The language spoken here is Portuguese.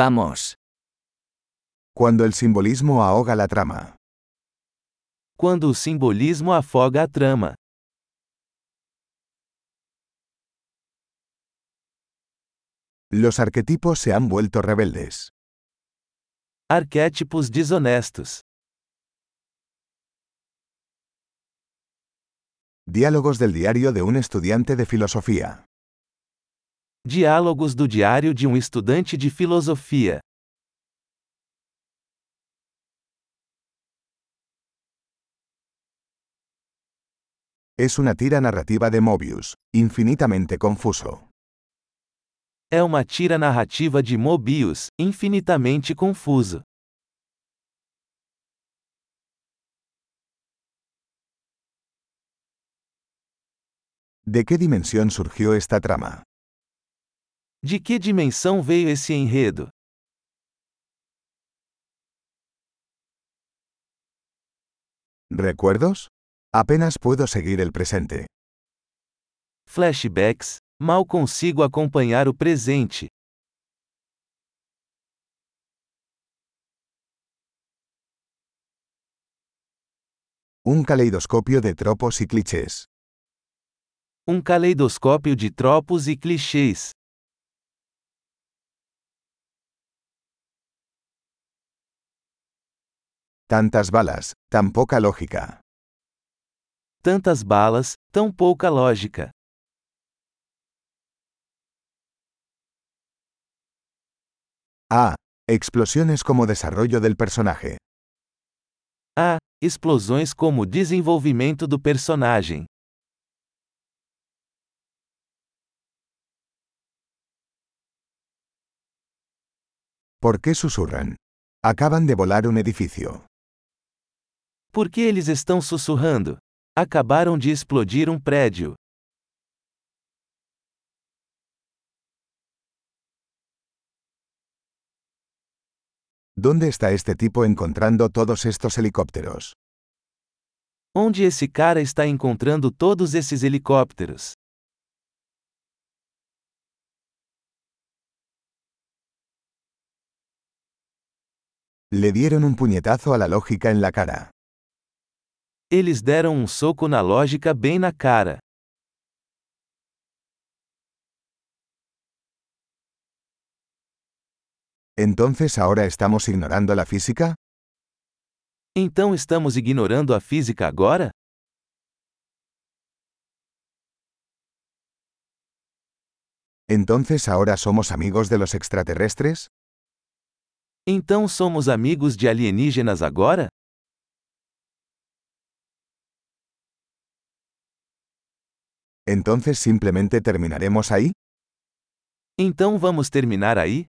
Vamos. Cuando el simbolismo ahoga la trama. Quando o simbolismo afoga a trama. Los arquetipos se han vuelto rebeldes. Arquétipos desonestos. Diálogos del diario de un estudiante de filosofía. Diálogos do diário de um estudante de filosofia. Es una tira narrativa de Mobius, infinitamente confuso. É uma tira narrativa de Mobius, infinitamente confuso. ¿De qué dimensión surgió esta trama? De que dimensão veio esse enredo? ¿Recuerdos? Apenas puedo seguir el presente. Flashbacks? Mal consigo acompanhar o presente. Un caleidoscopio de tropos y clichés. Um caleidoscópio de tropos e clichês. Tantas balas, tan poca lógica. Tantas balas, tão pouca lógica. Ah, explosiones como desarrollo del personaje. Ah, explosões como desenvolvimento do personagem. ¿Por qué susurran? Acaban de volar un edificio. Por que eles estão sussurrando? Acabaram de explodir um prédio. ¿Dónde está este tipo encontrando todos estos helicópteros? Onde esse cara está encontrando todos esses helicópteros? Le dieron un puñetazo a la lógica en la cara. Eles deram um soco na lógica bem na cara. ¿Entonces ahora estamos ignorando la física? Então estamos ignorando a física agora? ¿Entonces ahora somos amigos de los extraterrestres? Então somos amigos de alienígenas agora? ¿Entonces simplemente terminaremos ahí? Então vamos terminar aí?